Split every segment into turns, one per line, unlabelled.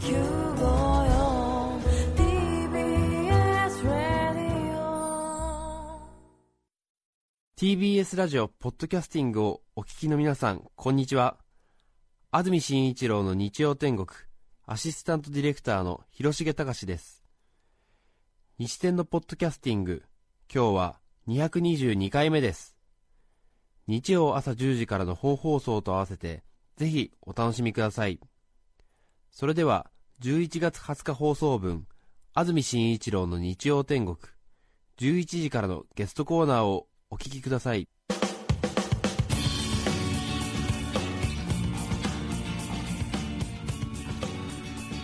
954 TBS ラディオ
TBS ラジオポッドキャスティングをお聞きの皆さんこんにちは。安住紳一郎の日曜天国アシスタントディレクターの広重隆です。日天のポッドキャスティング今日は222回目です。日曜朝10時からの本放送と合わせてぜひお楽しみください。それでは11月20日放送分安住紳一郎の日曜天国11時からのゲストコーナーをお聞きください。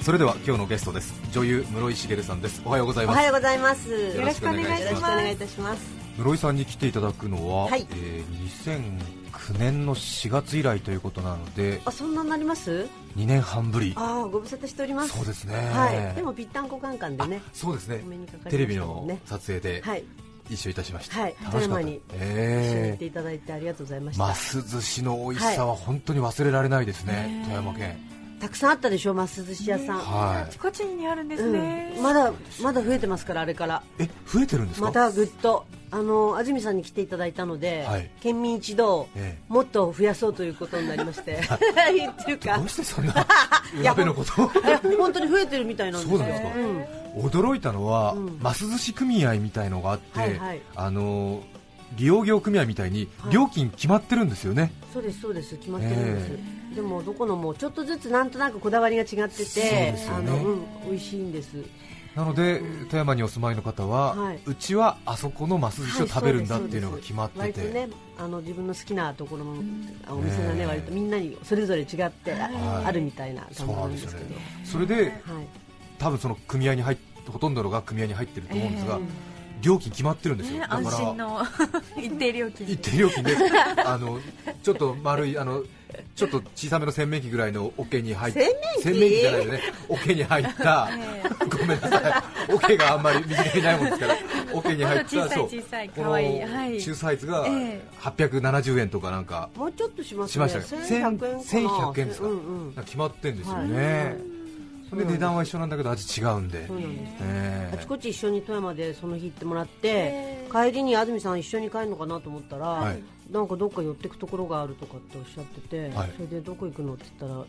それでは今日のゲストです。女優室井茂さんです。おはようございます。
おはようございます。よ
よろしくお願いします。
ろしくお願いいたします。
室井さんに来ていただくのは、
はい。
えー2009年の4月以来ということなので
あ、そんなになります
？2年半ぶり
ああ、ご無沙汰しております。
そうですね
はい。でもぴったんこカンカンでね。
そうですね
ね
テレビの撮影で
はい。
一緒いたしました、
はい
楽しかった
富山に一緒に行っ
ええ
ていただいてありがとうございました。
ます寿司の美味しさは本当に忘れられないですね、富山県
たくさんあったでしょ、ます寿司屋さん。
は
ちこちにあるんです
う
ね
ん。まだまだ増えてますからあれから。
いえ増えてるんですか？
またぐっとあの安住さんに来ていただいたので、
はい。
県民一同、
ええ
もっと増やそうということになりまして、っていうか。
どうしてそんな 裏辺のことを？
本当に増えてるみたいなんですよ。
そうなんですか。
うん。
驚いたのは、
うん。
ます寿司組合みたいのがあって、
はいはい。
あの利用業組合みたいに
はい。
料金決まってるんですよね、
そうですそうです。決まってるんです、でもどこのもちょっとずつなんとなくこだわりが違ってて、
ね。
あのうん美味しいんです
なので、富山にお住まいの方は、
はい。う
ちはあそこのます寿司を食べるんだっていうのが決まってて、
割とねあの自分の好きなところのあお店がね、
ええ
割とみんなにそれぞれ違ってあ,、
はい。
るみたいな
そう
感じ
な
んんですけど。
ね。それで
はい。
多分その組合に入っほとんどのが組合に入ってると思うんですが、
え
料金決まってるんですよ、だか
安
ら
心の一定料金
一定料金であのちょっと丸いあのちょっと小さめの洗面器ぐらいの桶に入っ
洗面器？
洗面器じゃないでね。桶に入った、ごめんなさい。桶があんまり身近にないもんですから。桶に入った
小さい小さい
中サイズが
ええ。
870円とかなんか。
もうちょっとしま
しました
1100円か？な。
1100円。ですか、決まってんですよ
はい。
ね、で値段は一緒なんだけど味違うんで、
あちこち一緒に富山でその日行ってもらって帰りに安住さん一緒に帰るのかなと思ったら、
はい
なんかどっか寄ってくところがあるとかっておっしゃってて、
はい。
それでどこ行くのって言ったら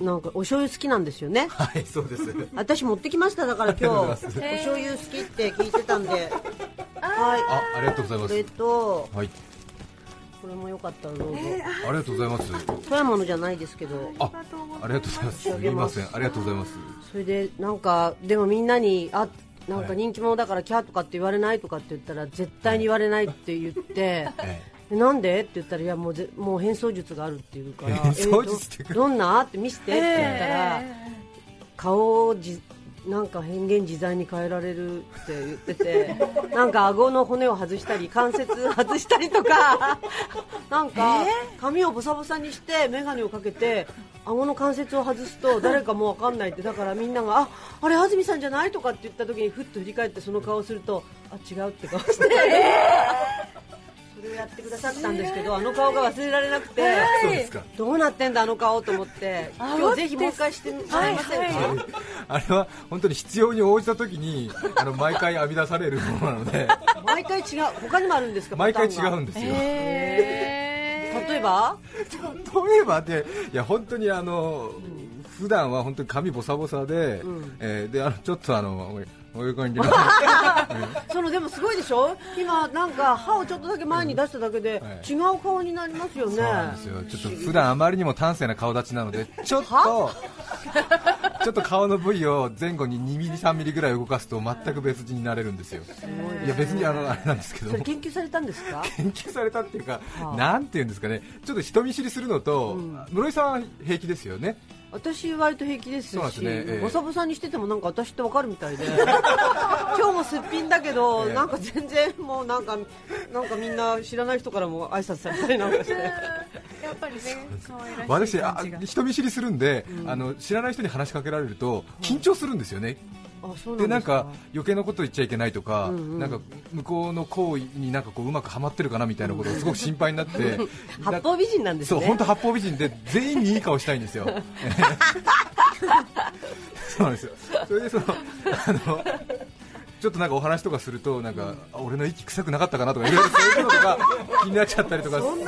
なんかお醤油好きなんですよね。
はいそうです。
私持ってきましただから今日。お醤油好きって聞いてたんで。はい。
あありがとうございます。
これと
はい。
これもよかったらどうぞ、
ありがとうございます。
富山のじゃないですけど。
あありがとうございます。す。みません。ありがとうございます。
それでなんかでもみんなにあなんか
はい。
人気者だからキャーとかって言われないとかって言ったら絶対に言われないって言って、
え
でなんで？って言ったらいやもうぜもう変装術があるっていうから
変装術って
えーどどんな？って見せてって言ったら、顔をじなんか変幻自在に変えられるって言ってて なんか顎の骨を外したり関節外したりとか なんか髪をボサボサにして眼鏡をかけて顎の関節を外すと誰かも分かんないってだからみんながああれ安住さんじゃない？とかって言った時にふっと振り返ってその顔をするとあ違うって顔して。やってくださったんですけどあの顔が忘れられなくて、どうなってんだあの顔と思って。今日ぜひもう一回してもらえませんか、
あれは本当に必要に応じたときに あの毎回編み出されるものなので。
毎回違う他にもあるんですか
毎回違うんですよ、
例えば？
例えばでいや本当にあの、普段は本当に髪ボサボサで、
ん。
えーであのちょっとあのこういう感じの
そのでもすごいでしょ？今なんか歯をちょっとだけ前に出しただけで
はい。
違う顔になりますよね、
そうなんですよ。ちょっと普段あまりにも端正な顔立ちなのでちょっとちょっと顔の部位を前後に2ミリ3ミリぐらい動かすと全く別人になれるんですよ。いや別にあのあれなんですけど。
研究されたんですか？
研究されたっていうか、
はあ。
なんていうんですかね、ちょっと人見知りするのと、室井さんは平気ですよね、
私割と平気ですし
ですねええ。
ボサボサにしててもなんか私ってわかるみたいで。今日もすっぴんだけど、
ええ。
なんか全然もうなんかなんかみんな知らない人からも挨拶されたりなんかして。
やっぱりね可愛らしい
私あ人見知りするんで、あの知らない人に話しかけられると緊張するんですよね、でなん
か。
か余計なこと言っちゃいけないとか、
うんうん。
なんか向こうの行為になんかこううまくはまってるかなみたいなことがすごく心配になって、
八方美人なんですね。
そう本当八方美人で全員にいい顔したいんですよ。そうなんですよ。それでそのあのちょっとなんかお話とかするとなんか、あ俺の息臭くなかったかなとかいろいろそういうのとか気になっちゃったりとかするん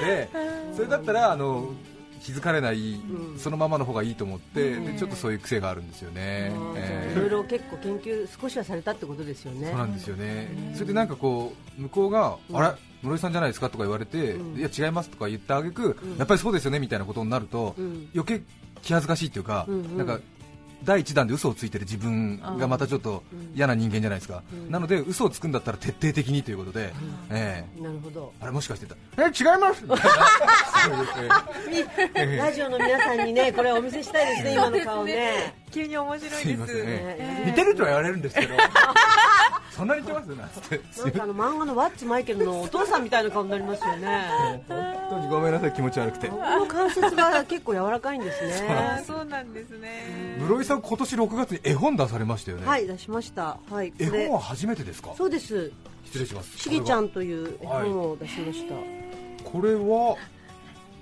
でそれだったらあの気づかれない、そのままの方がいいと思って、でちょっとそういう癖があるんですよね、えー
いろいろ結構研究少しはされたってことですよね。
そうなんですよね、それでなんかこう向こうが、あれ、室井さんじゃないですかとか言われて、いや違いますとか言ったあげく、やっぱりそうですよねみたいなことになると、
ん。
余計気恥ずかしいっていうか、
うんうん。
なんか第一弾で嘘をついてる自分がまたちょっと嫌な人間じゃないですか、なので嘘をつくんだったら徹底的にということで、ええ。
なるほど。
あれもしかしてたえ違います。
ラジオの皆さんにねこれお見せしたいですね今の顔ね。
急に面白いです
すいません、
ね。
ええ。似てるとは言われるんですけどそんなに似てます？なんつって
なんかあの漫画のワッツマイケルのお父さんみたいな顔になりますよね。
本当にごめんなさい気持ち悪くて。
この関節が結構柔らかいんです
あ
ね。
そうなんですね。
室井さん今年6月に絵本出されましたよね、
はい出しました。はい。こ
絵
れ
本は初めてですか？
そうです。
失礼します。
しげちゃんという絵本を出しました、
これは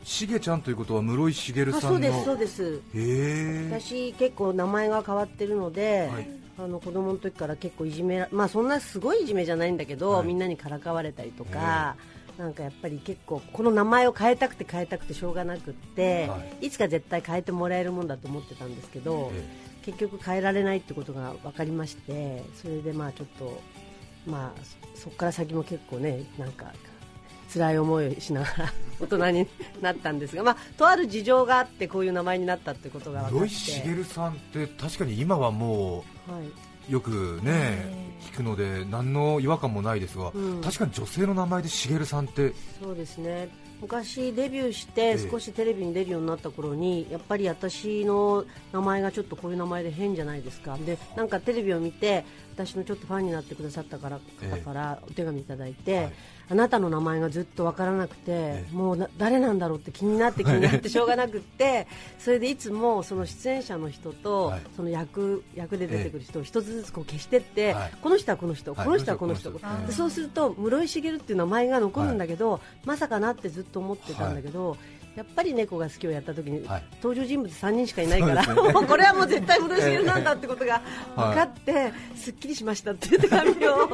しげちゃんということは室井茂
あ
さんの
そうですそうです。
へえ
私結構名前が変わってるので、
はい
あの子供の時から結構いじめらまあそんなすごいいじめじゃないんだけど、
はい。
みんなにからかわれたりとか、なんかやっぱり結構この名前を変えたくて変えたくてしょうがなくって、、
はい。
つか絶対変えてもらえるもんだと思ってたんですけど、
え
結局変えられないってことが分かりましてそれでまあちょっとまあそそこから先も結構ねなんか辛い思いをしながら 大人になったんですが、まあ、とある事情があってこういう名前になったってことが分かって。
室井茂さんって確かに今はも
はい、
うよくね聞くので何の違和感もないですが、
うん。
確かに女性の名前で茂さんって
そうですね。昔デビューして
ええ。
少しテレビに出るようになった頃にやっぱり私の名前がちょっとこういう名前で変じゃないですか。でなんかテレビを見て私のちょっとファンになってくださったから
ええ。
方からお手紙いただいて、
はい。
あなたの名前がずっとわからなくて、
え
もうな誰なんだろうって気になって気になってしょうがなくって それでいつもその出演者の人と、
はい。
その役役で出てくる人を一つずつこう消してって、
はい。
この人はこの人、
はい。
この人はこの人、そうすると室井茂っていう名前が残るんだけど、まさかなってずっと思ってたんだけど、やっぱり猫が好きをやった時に、
はい。
登場人物3人しかいないから、
ね。
もうこれはもう絶対室井茂なんだってことが分かって、すっきりしましたっていう手紙を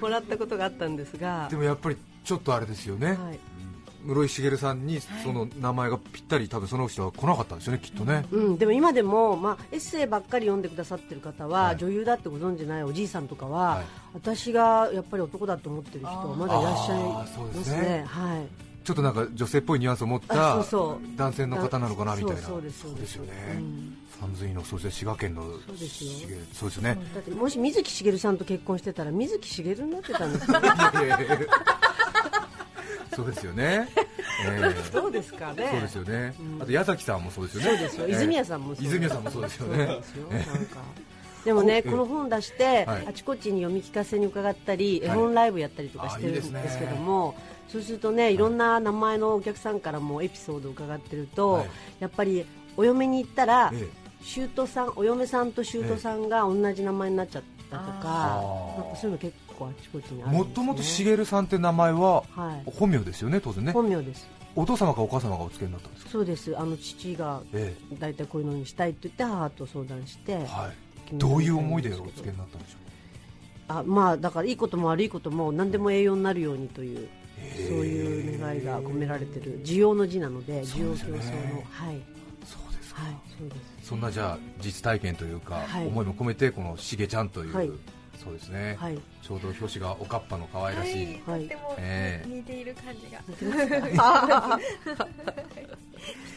もらったことがあったんですが。
で。もやっぱりちょっとあれですよね、
はい。
室井茂さんにその名前がぴったり多分その人は来なかったんですよねきっとね、
うん、でも今でも、まあ、エッセイばっかり読んでくださってる方は、
はい。
女優だってご存じないおじいさんとかは、
はい。
私がやっぱり男だと思ってる人はまだいらっしゃいま
す
すね
ね。
はい
ちょっとなんか女性っぽいニュアンスを持っ
あ
た男性の方なのかなみたいな。
そうですそうです
よね、
うん。
三髄のそして滋賀県の
そうですよ。
ね、
だってもし水木しげるさんと結婚してたら水木しげるになってたんですよ。
そうですよね、ええ。
どうですかね。
そうですよね、
うん。
あと矢崎さんもそうですよね。
そうですよ。
ええ。
泉谷さんもそう。
泉谷さんもそうですよね。
そうですよ。なんか。でもね、
こ
この本出して、
はい。
あちこちに読み聞かせに伺ったり、
はい。
絵本ライブやったりとかしてるん
です
けども、そうするとね、い。ろんな名前のお客さんからもエピソードを伺ってると、
はい。
やっぱりお嫁に行ったら、
え
姑さん、お嫁さんと姑さんが同じ名前になっちゃったとか、
あー。
なんかそういうの結構あちこちにね。
もともと茂さんって名前は
はい、
本名ですよね当然ね。
本名です。
お父様かお母様がお付けになったんですか？
そうです。あの父が
え
大体こういうのにしたいって言って母と相談して、
えどういう思いでお付けになったんでしょ
あまあだからいいことも悪いことも何でも栄養になるようにという、
へ
そう
ー
いう願いが込められてる需要の字なので需要競争の。はい、
うそうですか、
はい、そうです。
そんなじゃあ実体験というか、
はい。
思いも込めてこのしげちゃんという、
はい
そうですね、
はい。
ちょうど表紙がおかっぱの可愛らしい、
はい、とても
ええ。
似ている感じが、きっ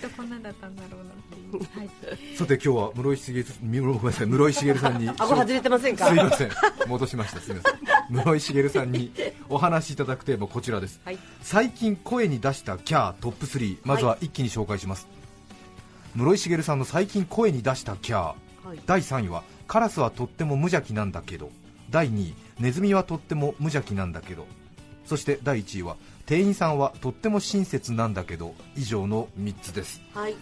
とこんなんだったんだろうなっていう、はい、
さて今日は室井茂室ごめんなさい室井茂さんに
顎外れてませんか？
すいません。戻しました。すいません。室井茂さんにお話しいただくテーマこちらです。
はい。
最近声に出したキャートップ3まずは一気に紹介します、室井茂さんの最近声に出したキャー。
はい。
第3位はカラスはとっても無邪気なんだけど第2位ネズミはとっても無邪気なんだけど。そして第1位は店員さんはとっても親切なんだけど。以上の3つです。
はい。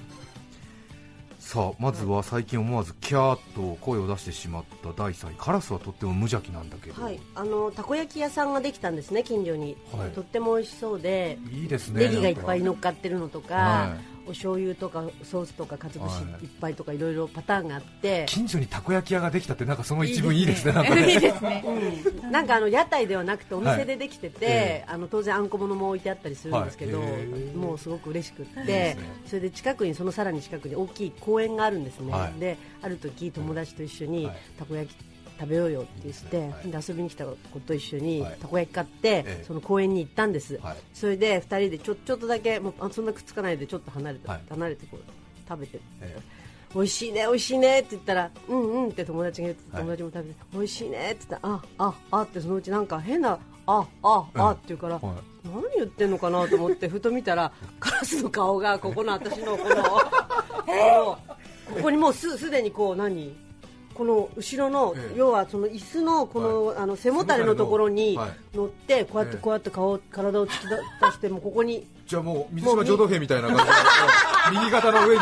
さあまずは最近思わずキャーと声を出してしまった第3位カラスはとっても無邪気なんだけど、
はい。あのたこ焼き屋さんができたんですね近所に、
はい。
とっても美味しそうで。
いいですね。
ネギがいっぱい乗っかってるのとか、
は
お醤油とかソースとかかつぶし
はい
いっぱいとかいろいろパターンがあって、
近所にたこ焼き屋ができたってなんかその一文いいですね。なんかね
いいですね。
うん。なんかあの屋台ではなくてお店でできてて、
え
あの当然あんこものも置いてあったりするんですけど、もうすごく嬉しくって、それで近くにそのさらに近くに大きい公園があるんですね、
はい。
である時友達と一緒に
はい。
たこ焼き食べようよって言って、
はい。
で遊びに来た子と一緒に
はい。
たこ焼き買って、
ええ。
その公園に行ったんです、
はい。
それで2人でちょちょっとだけもうあそんなくっつかないでちょっと離れて、
はい。
離れてこう食べて、
え
美味しいね美味しいねって言ったらうんうんって友達が言って
はい。
友達も食べて、美味しいねって言ったらあああってそのうちなんか変なあああって言うから、
はい
何言ってんのかなと思って ふと見たらカラスの顔がここの私のこの このここにもうすすでにこう何？この後ろの、
ええ。
要はその椅子のこの,、あの背もたれのところに乗ってこうやって
ええ
こうやって顔体を突き出してもうここに。
じゃあもう水島浄土兵みたいな感じで 右肩の上に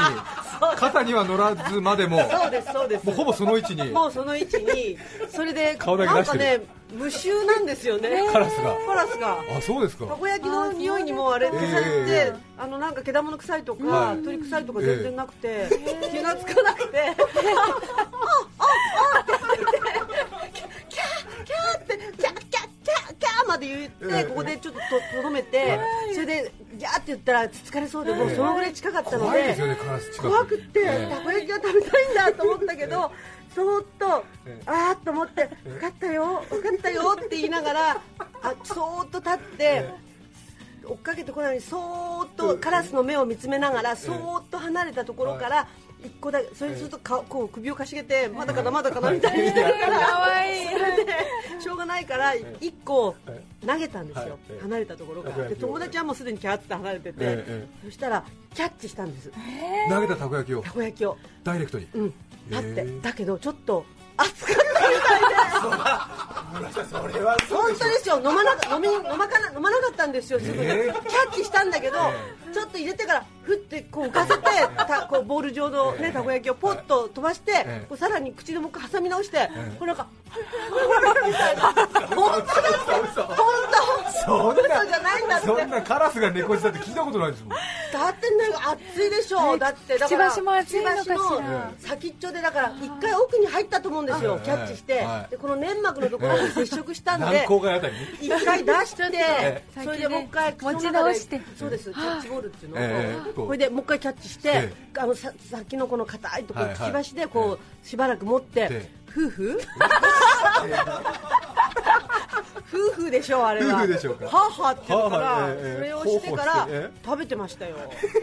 肩には乗らずまでも
そうですそうです。
もうほぼその位置に
もうその位置に。それで
顔だけ
なんか
出してる。
ね無臭なんですよね。
カラスが。
カラスが。
あそうですか。
たこ焼きの匂いにもあれ消されて、
ええ
あのなんか毛玉臭いとか、
はい。
鳥臭いとか全然なくて、気がつかなくて、あああって言って、キャーキャーってキャーキャーキャーキャーまで言って、
ええ
ここでちょっとととどめて、それでギャーって言ったらつつかれそうでもうそのぐらい近かったので
怖く。
て、
ええ
たこ焼きが食べたいんだと思ったけど、そーっと、
ええ
あーっと思って、分かったよ、分かったよって言いながら、あそーっと立って、追っかけてこないように、そーっとカラスの目を見つめながら、そーっと離れたところから、一個だけ、それするとかこう首をかしげて、まだかな、まだかなみたい。にしてやったら、
かわいい。
それでしょうがないから、一個投げたんですよ。
はい、
離れたところから。で友達はもうすでにキャーって離れてて
ええ、
そしたら、キャッチしたんです。
投げたたこ焼きを。
たこ焼きを、
ダイレクトに。
うん、だって。だけどちょっと熱かったみたいで
それは
本当ですよ飲まなか飲み飲まかな飲まなかったんですよすぐに、
えー
キャッチしたんだけど、
え
ちょっと入れてからふってこう浮かせてたこうボール状のねたこ焼きをポッと飛ばして、
え
こうさらに口でもう挟み直して、
え
これなんかみたいな本当本当
そんな
嘘じゃないんだって
そんなカラスが猫舌って聞いたことないですもん。
だってね熱いでしょ、だってだから
くちばしも熱いのかしら
先っちょでだから一回奥に入ったと思うんですよ、
ええ
キャッチして、
はい。
でこの粘膜のところに接触したんで、一回出して、
え
それでもう一回口の中で
持ち直して。
そうです。キャッチボールっていうのを、
ええこ
れでもう一回キャッチして、
え
あのささっきのこの硬いところ、くちばしでこう、しばらく持って、
え
夫婦？夫婦でしょあれは。
夫婦でしょうか。
はあはあって言うから、それをしてから食べてましたよ。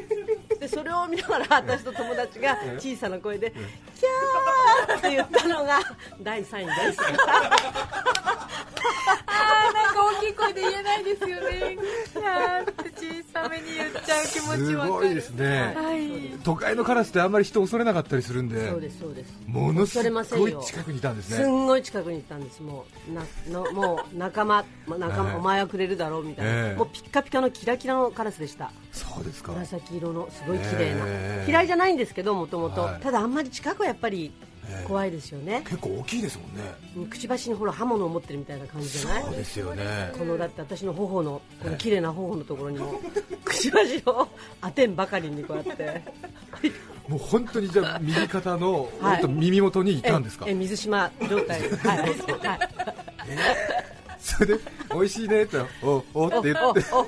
でそれを見ながら私と友達が小さな声で「キャー!」って言ったのが第3位です
あーなんか大きい声で言えないですよね。キャーって小さめに言っちゃう気持ちわかる。
すごいですね。
はい。
都会のカラスってあんまり人恐れなかったりするんで
そうですそうです。
ものす
恐れません
ごい
よ
近くにいたんです
す
ね
んごい近くに行ったんです。もうな のもう仲間ま仲間、
ええ
お前はくれるだろうみたいな、
ええ
もうピッカピカのキラキラのカラスでした。
そうですか。
紫色のすごい綺麗な、
ええ。
嫌いじゃないんですけどもともと。
はい。
ただあんまり近くはやっぱり
ええ
怖いですよね、
結構大きいですもんね。
うんくちばしにほら刃物を持ってるみたいな感じじゃない？
そうですよね。
このだって私の頬のこの綺麗な頬のところにもくちばしを当てんばかりにこうやって
もう本当にじゃあ右肩の
はい。
耳元にいたんですか？
ええ水島状態で。はい、はい
それで美味しいねっておおって言って。
お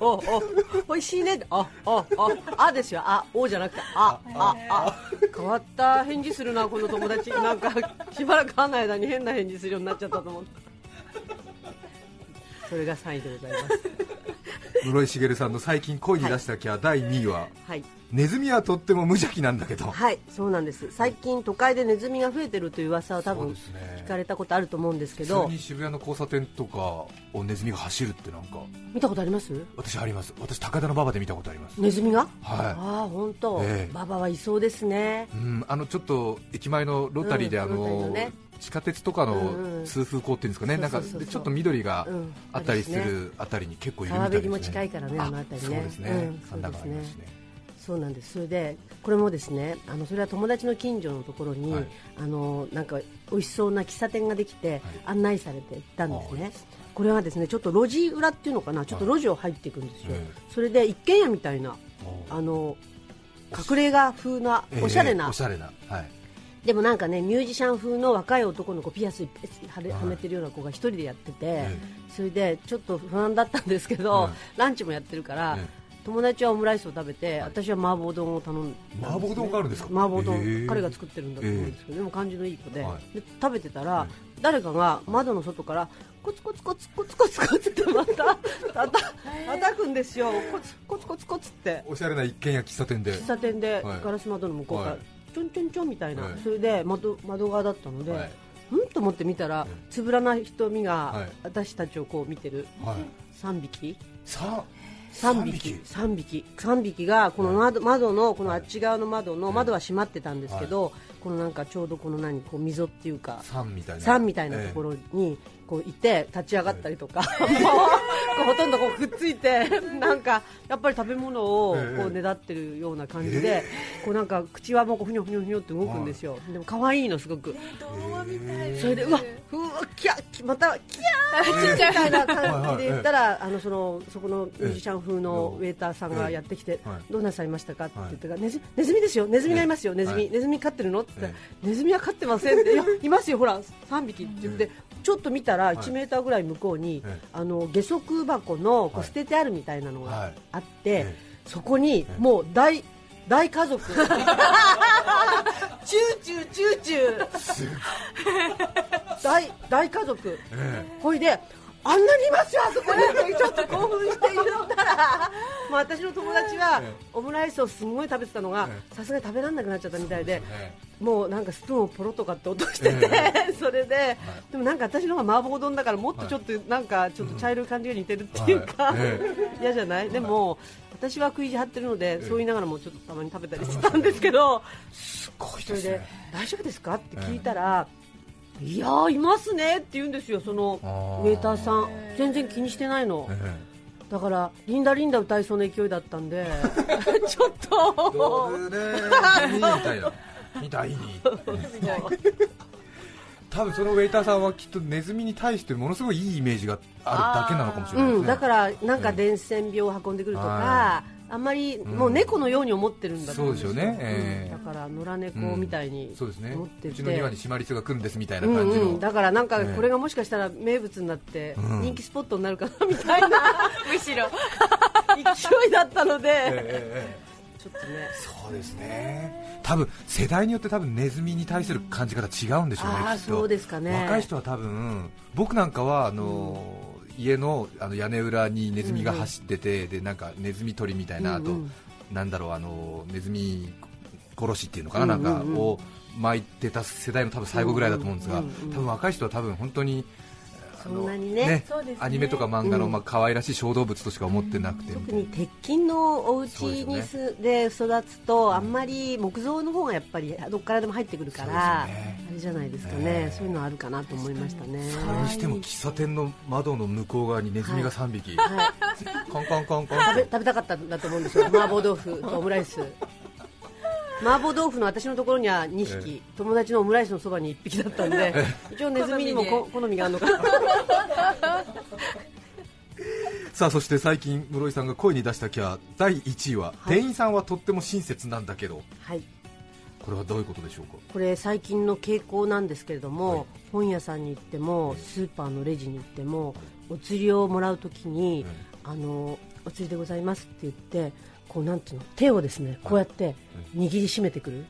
おおおおおいしいねああああですよ。あおじゃなくてあああ。変わった返事するなこの友達。なんかしばらく会わない間に変な返事するようになっちゃったと思って。それが3位でございます。
室井茂さんの最近声に出したキャ第2位は？
はい
ネズミはとっても無邪気なんだけど。
はいそうなんです。最近都会でネズミが増えてるという噂は多分聞かれたことあると思うんですけ
普
ど
通に渋谷の交差点とかをネズミが走るってなんか。
見たことあります？
私あります。私高田の馬場で見たことあります。
ネズミが？
は
ああ本当、
ええ。
ババはいそうですね。
い、うん、あのちょっと駅前のロータリーで、
うん
あの
ね。
地下鉄とかの
ん
通風口っていうんですかね、
そうそうそうそう。
なんかでちょっと緑が
うん。
あったりするあたりに結構いるみた
川
いですね。
べりも近いからねあの辺りね
そうですね、
うんそうで
ね
そうなんです。それでこれもですねあのそれは友達の近所のところに、
はい。
あのなんか美味しそうな喫茶店ができて、案内されて行ったんですね。これはですねちょっと路地裏っていうのかなちょっと路地を入っていくんですよ、
え
それで一軒家みたいな
お
あ。の隠れ家風なおしゃれな、
ええおしゃれな。はい。
でもなんかねミュージシャン風の若い男の子ピアスはれ
はい。
はめてるような子が一人でやってて、
え
それでちょっと不安だったんですけど、
はい。
ランチもやってるから、
え
友達はオムライスを食べて、私は麻婆丼を頼んですね、
麻婆丼があるんですか？
麻婆丼、彼が作ってるんだと思うんですけど、でも感じのいい子で,、
は
で食べてたら、
はい
誰かが窓の外からコツコツコツコツコツコツってまた たた叩くんですよ。コツコツコツコツって。
おしゃれな一軒家喫茶店で。
喫茶店で
はい。
ガラス窓の向こうから、
はい。
ちょんちょんちょんみたいな、
はい。
それで窓窓側だったので、
はい。
うんと思って見たら、つぶらな瞳が
はい。
私たちをこう見てる
はい。
3匹。
さ
3匹。3匹。3匹がこの窓窓のこのあっち側の窓の窓は閉まってたんですけど、このなんかちょうどこの何こう溝っていうか
三みたいな。
山みたいなところにこういて立ち上がったりとか、もうほとんどこうくっついて なんかやっぱり食べ物を
ええ。
こうねだってるような感じで、こうなんか口はもうふにょふにょふにょって動くんですよ、でも可愛いのすごく。
童話みたい
それでうわうわキャッまたキャーみたいな感じで言ったら、あのそのそこのミュージシャン風のウェイターさんがやってきて、
はい
どうなさいましたかって言ったら、ネズネズミですよ、ネズミがいますよ、ネズミ、
はい
ネズミ飼ってるのって言ったら
え、
ネズミは飼ってませんって、いますよ、ほら、3匹って言って、ちょっと見たら、1メーターぐらい向こうに、
ええ。
あの下足箱のこう
はい。
捨ててあるみたいなのが
はい。
あって、
え
そこにもう大大家族、チューチューチューチュー、大大家族。
え。
ほいで、あんなにいますよ、あそこにちょっと興奮して言ったら、もう私の友達は
ええ。
オムライスをすんごい食べてたのが
え、
さすがに食べられなくなっちゃったみたいで、
え
もうなんかスプーンをポロとかって落としてて、
え
それで、でもなんか私の方が麻婆丼だから、もっとちょっとなんかちょっと茶色い感じが似てるっていうか 嫌じゃない？でも、私は食い意地張ってるので、そう言いながらもちょっとたまに食べたりしてたんですけど、
すごい。
それで大丈夫ですか？って聞いたら、いやーいますねって言うんですよ、そのウェイターさん、全然気にしてないの、
え
だからリンダリンダ歌いそうな勢いだったんで、ちょっ
えど
と、
うね。みたいな。みたいに。多分そのウェイターさんはきっとネズミに対してものすごいいいイメージがあるだけなのかもしれないですね、
うん、だからなんか伝染病を運んでくるとか、
は
あんまりもう猫のように思ってるんだと思うんですよ。
そうですよね。ええ。
うんだから野良猫みたいに
そうですね。
思ってて、
うちの庭にシマリスが来るんですみたいな
うん
感じの、
うん、だからなんか
ええ。
これがもしかしたら名物になって
うん。
人気スポットになるかなみたいな。
むしろ。
勢いだったので、
ええええ
ちょっとね。
そうですね。多分世代によって多分ネズミに対する感じ方違うんでしょうね、
ああ
きっと。
そうですかね。
若い人は多分僕なんかはあの、家のあの屋根裏にネズミが走ってて、でなんかネズミ取りみたいな、
うんうん。
あとなんだろうあのネズミ殺しっていうのかな、
うんうんうん。
なんかを巻いてた世代の多分最後ぐらいだと思うんですが、
うんうんうんうん。
多分若い人は多分本当に
そんなにね。
ね
アニメとか漫画の、
うん。
まあ可愛らしい小動物としか思ってなくてみたいな。
特に鉄筋のお家にすで育つとあんまり木造の方がやっぱりどっからでも入ってくるから、
ね。
あれじゃないですかね、
ええ。
そういうのあるかなと思いましたね。
それにしても喫茶店の窓の向こう側にネズミが3匹、
はい、
コンコンコンコン。
食べ食べたかったんだと思うんですよ、麻婆豆腐とオムライス。麻婆豆腐の私のところには2匹、友達のオムライスのそばに1匹だったんで、一応ネズミにもこ 好みがあるのかな。
さあそして最近室井さんが声に出したキャラ第1位は、
はい。
店員さんはとっても親切なんだけど。
はい。
これはどういうことでしょうか？
これ最近の傾向なんですけれども、
はい。
本屋さんに行ってもスーパーのレジに行ってもお釣りをもらうときに、あのお釣りでございますって言ってこうなんていうの手をですねこうやって握りしめてくる、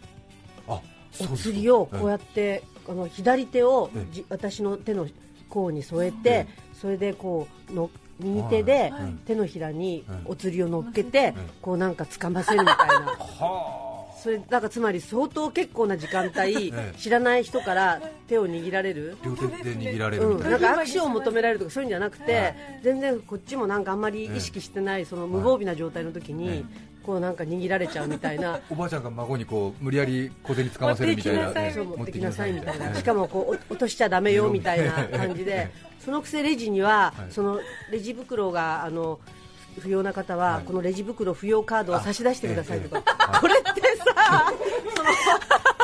あ
お釣りをこうやって、あの左手を
え
じ私の手の甲に添えて、
え
それでこうの右手で
はい。
手のひらに
はい
お釣りを乗っけて、こうなんか掴ませるみたいな。
は
それだからつまり相当結構な時間帯、
ええ。
知らない人から手を握られる、
あ両手で握られる。
うん、
みたいな、
なん。か握手を求められるとかそういうんじゃなくて、全然こっちもなんかあんまり意識してない、その無防備な状態の時に、
え
こうなんか握られちゃうみたいな。
おばあちゃんが孫にこう無理やり小銭掴ませるみたいな
持っていきなさい
そう持ってきなさいみたいな、
ええ。
しかもこうお落としちゃだめよみたいな感じで、そのくせレジには、
はい。
そのレジ袋があの不要な方は、
はい。
このレジ袋不要カードを差し出してくださいとか、
ええええ。
これってさ、その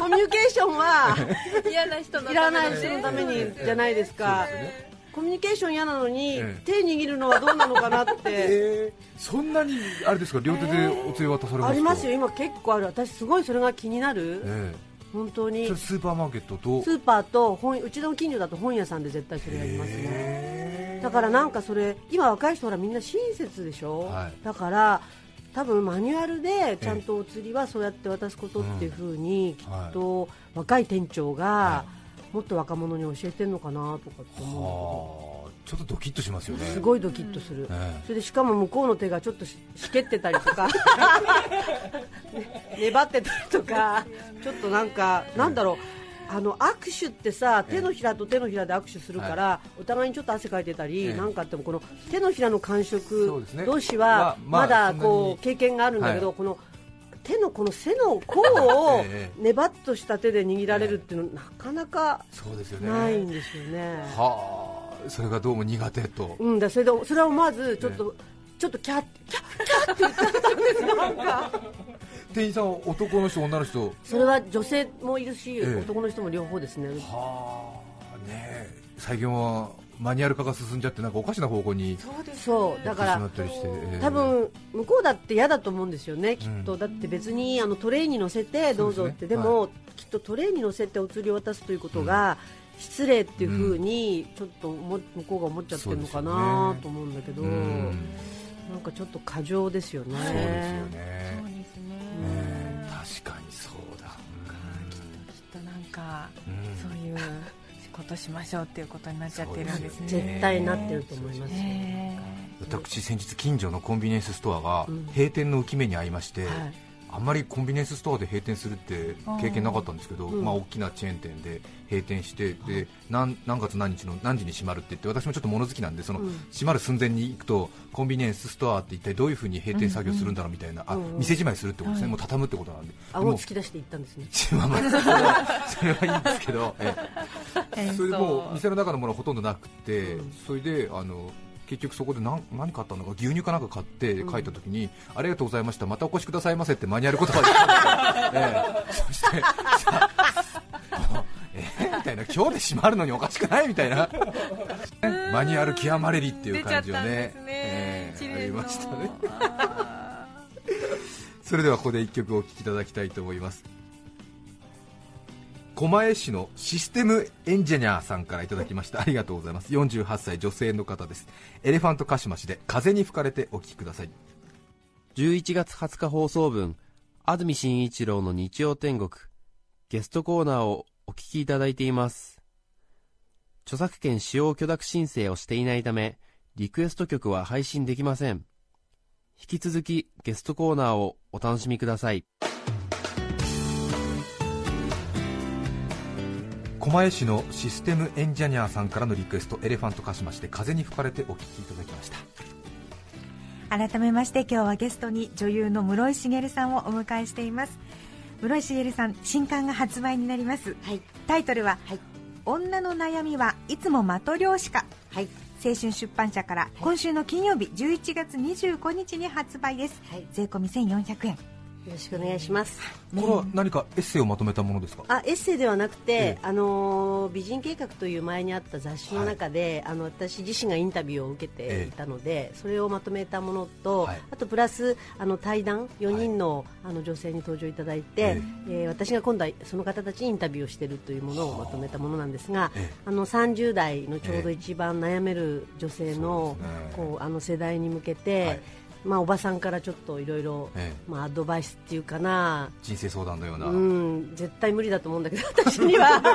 コミュニケーションは
嫌な人の
いらない人のためにじゃないですか。コミュニケーション嫌なのに、
ええ。
手握るのはどうなのかなって、
えー、そんなにあれですか両手でお釣り渡されますか、
ありますよ、今結構ある、私すごいそれが気になる、
え
本当に。
スーパーマーケットと？
スーパーと本うちの近所だと本屋さんで絶対それやりますね。
へ
だからなんかそれ今若い人ほらみんな親切でしょ、
はい。
だから多分マニュアルでちゃんとお釣りはそうやって渡すことっていう風にきっと若い店長がもっと若者に教えてるのかなとかって思
はあちょっとドキッとしますよね。
うすごいドキッとする、
え
それでしかも向こうの手がちょっとししけってたりとか。ね粘ってたりとか。ちょっとなんかなんだろう。あの握手ってさ手のひらと手のひらで握手するから、お互いにちょっと汗かいてたり、
ええ。
なんかあってもこの手のひらの感触同士
ま
は
あま
だこう経験があるんだけど、
はい。
この手のこの背の甲を
ええ。
ねばっとした手で握られるっていうのなかなか
そうですよね。
ないんですよね。
はあそれがどうも苦手と、
うんだそれでそれは思わずちょっと、ちょっとキャッキャッキャッって言っちゃったんですよなんか。
店員さんは男の人女の人。
それは女性もいるし、
ええ。
男の人も両方ですね。
はあねえ。最近はマニュアル化が進んじゃってなんかおかしな方向に
そうです
そうだから多分向こうだって嫌だと思うんですよねきっと、
うん。
だって別にあのトレイに乗せてどうぞって。で,、
そうですね。
も、きっとトレイに乗せてお釣りを渡すということが、失礼っていうふうにちょっと思向こうが思っちゃってるのかなと思うんだけど、
うん。
なんかちょっと過剰ですよね。
そうですよね。
そうですね。
ええ確かにそうだ、
きっとなんか
うん。
そういうことしましょうっていうことになっちゃってるんですね。
絶対なってると思います。よ、
へ
私先日近所のコンビニエンスストアが
うん。
閉店の浮き目に遭いまして、
はい
あんまりコンビニエンスストアで閉店するって経験なかったんですけど、
うん。
まあ、大きなチェーン店で閉店してで何何月何日の何時に閉まるって言って私もちょっと物好きなんでその、
うん。
閉まる寸前に行くとコンビニエンスストアって一体どういうふうに閉店作業するんだろうみたいな、あ店じまいするってことですね、
はい。
もう畳むってことなんで。も
突き出していったんですね。
それはいいんですけど、え
え
それでもう。店の中のものはほとんどなくて、
うん。
それであの結局そこで何何買ったのか牛乳かなんか買って
うん。
帰った時に、ありがとうございましたまたお越しくださいませってマニュアル言葉で。言ったんですよ、ええ。そしてさ えーみたいな。今日で閉まるのにおかしくないみたいな。マニュアル極まれりっていう感じをね
ね。
ええありましたね。
あ
それではここで1曲お聴きいただきたいと思います狛江市のシステムエンジニアさんからいただきました。ありがとうございます。48歳女性の方です。エレファントカシマシで風に吹かれてお聴きください。
11月20日放送分安住紳一郎の日曜天国ゲストコーナーをお聞きいただいています。著作権使用許諾申請をしていないためリクエスト曲は配信できません。引き続きゲストコーナーをお楽しみください。
狛江市のシステムエンジニアさんからのリクエストエレファントカシマシで風に吹かれてお聴きいただきました。
改めまして今日はゲストに女優の室井茂さんをお迎えしています。室井茂さん新刊が発売になります。
はい。
タイトルは、
はい。
女の悩みはいつも的漁師か。
はい。
青春出版社から今週の金曜日11月25日に発売です、
はい。
税込み1400円
よろしくお願いします。
これは何かエッセイをまとめたものですか？
あエッセイではなくて、
ええ。
あのー美人計画という前にあった雑誌の中で、あの私自身がインタビューを受けていたので、それをまとめたものと、
はい。
あとプラスあの対談4人の,、あの女性に登場いただいて、えー私が今度はその方たちにインタビューをしているというものをまとめたものなんですが、
ええ。
あの30代のちょうど一番悩める女性の、こうあの世代に向けて、
はい
まあ、おばさんからちょっといろいろ
え
まあアドバイスっていうかな。
人生相談のような、
うん、絶対無理だと思うんだけど、私には。た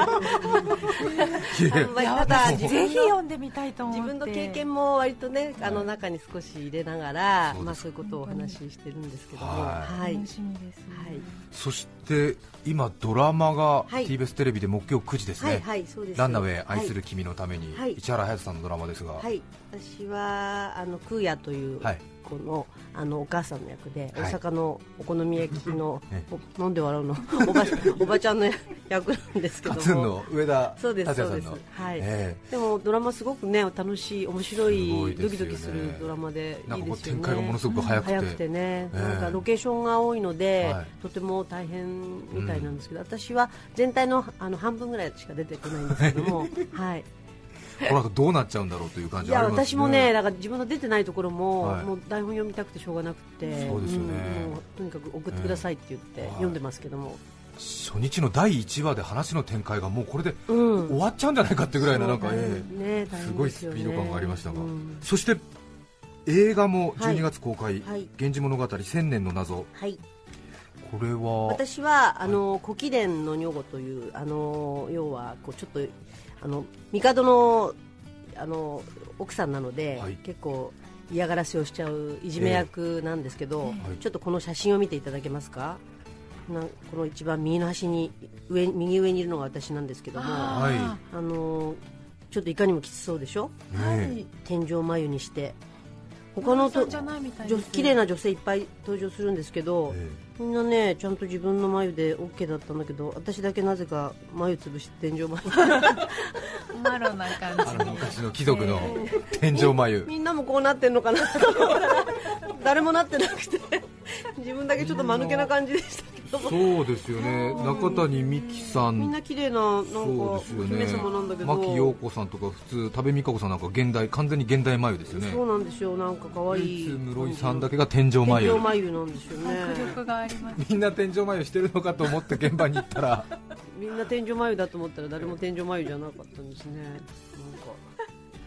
だ自
ぜひ
分の
読んでみたいと思って。
自分の経験も割とね、あの中に少し入れながら、まあそういうことをお話ししてるんですけど。も、
は
はい、
楽しみです、
はい、
そして今ドラマが
はい。
TBS テレビで木曜9時ですね、
はい、はい、そうです。
ランナウェイ愛する君のために、
はい。
市原隼人さんのドラマですが、
はい、はい、私はあのクーヤという
はい
子のあのお母さんの役で、
はい。
大阪のお好み焼きの
え
おなんで笑うの？おば おばちゃんの役なんですけども。
上田
そうですそうです。はい。
え
でもドラマすごくね楽しい面白いドキドキするドラマでい
ない
ですよね。
展開がものすごく早くて、
早くてね、
ええ。
なんかロケーションが多いので、
はい。
とても大変みたいなんですけど、私は全体のあの半分ぐらいしか出てこないんですけども、はい、
この後どうなっちゃうんだろうという感
いや
じあります
私もね、だから自分の出てないところも、
はい。
もう台本読みたくてしょうがなくて、
そうですよね。
うとにかく送ってくださいって言って、
はい。
読んでますけども、
初日の第1話で話の展開がもうこれで
うん。
終わっちゃうんじゃないかってぐらいのなんか、
ね。
すごいスピード感がありましたが、
うん。
そして映画も
はい。
12月公開「
はい。
源氏物語千年の謎。
はい」
これは
私はあの古貴殿の女房というあの要はこうちょっとあの帝のあの奥さんなので、
はい。
結構嫌がらせをしちゃういじめ役なんですけど、
ええ。
ちょっとこの写真を見ていただけますか？なんこの一番右の端に上右上にいるのが私なんですけどもあ
は
のちょっといかにもきつそうでしょ？
い、
は
ね
い
天井眉にして他のと
じゃないみたいです
女綺麗な女性いっぱい登場するんですけど、
え
みんなねちゃんと自分の眉で OK だったんだけど私だけなぜか眉潰して天井眉。
マロな感じに
昔の貴族の天井眉。
みんなもこうなってんのかなと思ったら誰もなってなくて。自分だけちょっと間抜けな感じでした
そうですよね。中谷美紀さん。
みんな綺麗ななんか
そうですよ
姫
ね
様なんだけど。
牧陽子さんとか普通多部未華子さんなんか現代完全に現代眉ですよね。
そうなんですよ。なんか可愛い。
室井さんだけが天井眉
天井眉なんですよね。
迫力があります。
みんな天井眉してるのかと思って現場に行ったら。
みんな天井眉だと思ったら誰も天井眉じゃなかったんですね。なんか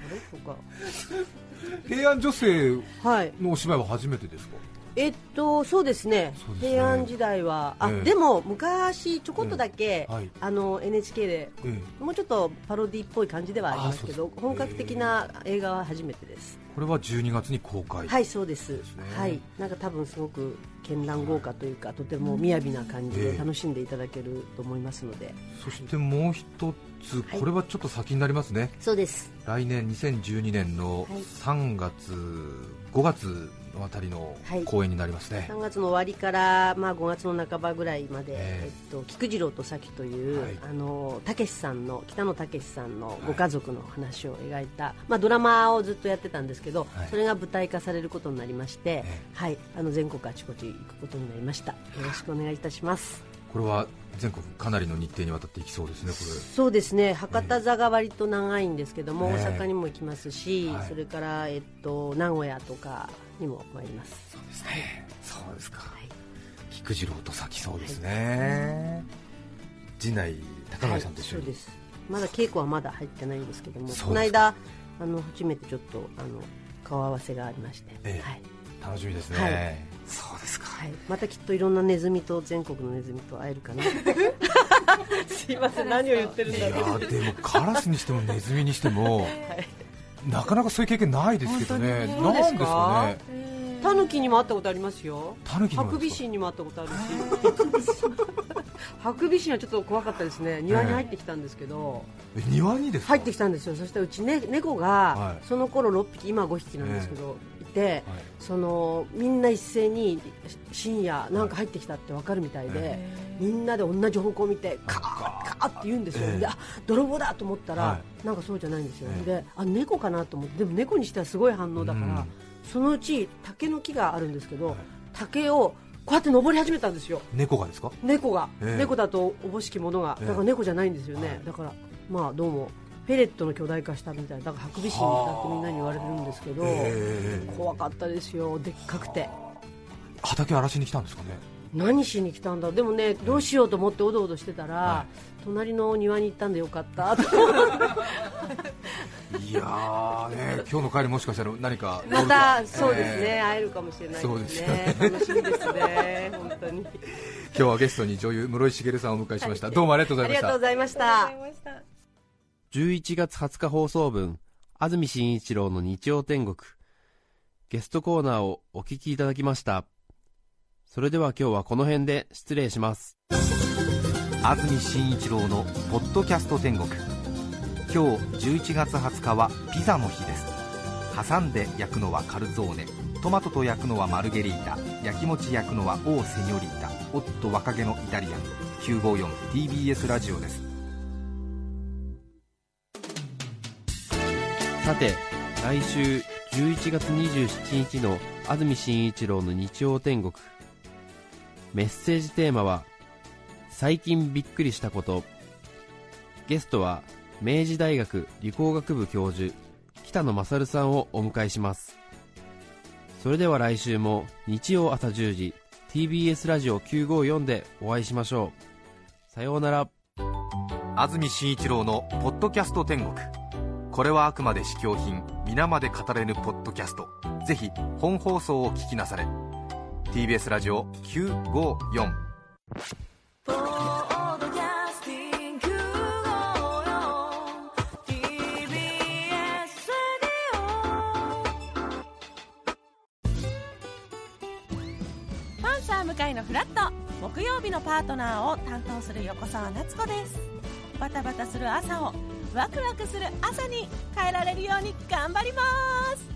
あれとか。
平安女性
はい。
のお芝居は初めてですか？
えっとそうですね。
ね。
平安時代は。あ、
え。え
でも昔ちょこっとだけ、
ええ。はい。
あの NHK で
ええ。
もうちょっとパロディっぽい感じではありますけど本格的な映画は初めてです。
これは12月に公開。
はいそうです。
ね。
はい。なんか多分すごく絢爛豪華というかとても雅な感じ
ええ。
で楽しんでいただけると思いますので、
そしてもう一つ
はい。
これはちょっと先になりますね、
そうです。
来年2012年の
はい。
3月、5月のあたりの
はい。
公演になりますね、
3月の終わりから、まあ、5月の半ばぐらいまで、
え
え。っと、菊次郎と咲という、
はい。
あのたけしさんの北野武さんのご家族の話を描いた、まあ、ドラマをずっとやってたんですけど、
はい。
それが舞台化されることになりまして、
え
はい、あの全国あちこち行くことになりました。よろしくお願いいたします。
これは全国かなりの日程にわたっていきそうですね、こ
そうですね。博多座が割と長いんですけども、
ええ。
大阪にも行きますし、
はい。
それから、えっと、名古屋とかにも参ります。
れ、そうですね、そうですか、
はい。
菊次郎と咲きそうですね、陣内高
はい
橋さんと一緒に、
そうです。まだ稽古はまだ入ってないんですけどもこの間あの初めてちょっとあの顔合わせがありまして、
ええ。
はい。
楽しみですね、
はい。
そうですか、
はい、またきっといろんなネズミと全国のネズミと会えるかな。すいません。何を言ってるん
い
だろう。
やでもカラスにしてもネズミにしても、なかなかそういう経験ないですけどね、なんですかね、
タヌキにも会ったことありますよ。
タヌキ
ハクビシンにも会ったことあるし。ハクビシンはちょっと怖かったですね。庭に入ってきたんですけど、
え庭にですか？
入ってきたんですよ。そしたらうち、ね、猫が、
はい。
その頃6匹今は5匹なんですけど、いて、
はい。
そのみんな一斉に深夜なんか入ってきたって分かるみたいで、みんなで同じ方向を見てカーカーって言うんですよ、
ええ。
であ泥棒だと思ったら、
は
なんかそうじゃないんですよ、
ええ。
であ猫かなと思って。でも猫にしてはすごい反応だから、
うん。
そのうち竹の木があるんですけど、
はい。
竹をこうやって登り始めたんですよ。
猫がですか？
猫が、
ええ。
猫だとおぼしきものが。
ええ。
だから猫じゃないんですよね、
はい。
だからまあどうもペレットの巨大化したみたいだからハクビシンだってみんなに言われてるんですけど、
ええ。
怖かったですよ。でっかくて。
畑荒らしに来たんですかね？
何しに来たんだ？でもねどうしようと思っておどおどしてたら、
は
隣の庭に行ったんでよかった。と
いやーね今日の帰りもしかしたら何か
またそうですね、会えるかもしれない
そう
でね
ですすね。
楽しみですね本当に。
今日はゲストに女優室井茂さんをお迎えしました、どうもありがとうございました。
ありがとうございました。
11月20日放送分安住紳一郎の日曜天国。ゲストコーナーをお聞きいただきましたそれでは今日はこの辺で失礼します。
安住紳一郎の「ポッドキャスト天国」今日11月20日はピザの日です。挟んで焼くのはカルゾーネ。トマトと焼くのはマルゲリータ。焼き餅焼くのはオーセニョリータ。オット若気のイタリアン。954TBS ラジオです。
さて来週11月27日の安住紳一郎の日曜天国メッセージテーマは最近びっくりしたこと。ゲストは明治大学理工学部教授北野勝さんをお迎えします。それでは来週も日曜朝10時 TBS ラジオ954でお会いしましょう。さようなら。
安住紳一郎の「ポッドキャスト天国」これはあくまで試供品皆まで語れぬポッドキャスト。ぜひ本放送を聞きなされ。TBS ラジオ954
パンサー向かいのフラット。木曜日のパートナーを担当する横澤夏子です。バタバタする朝をワクワクする朝に変えられるように頑張ります。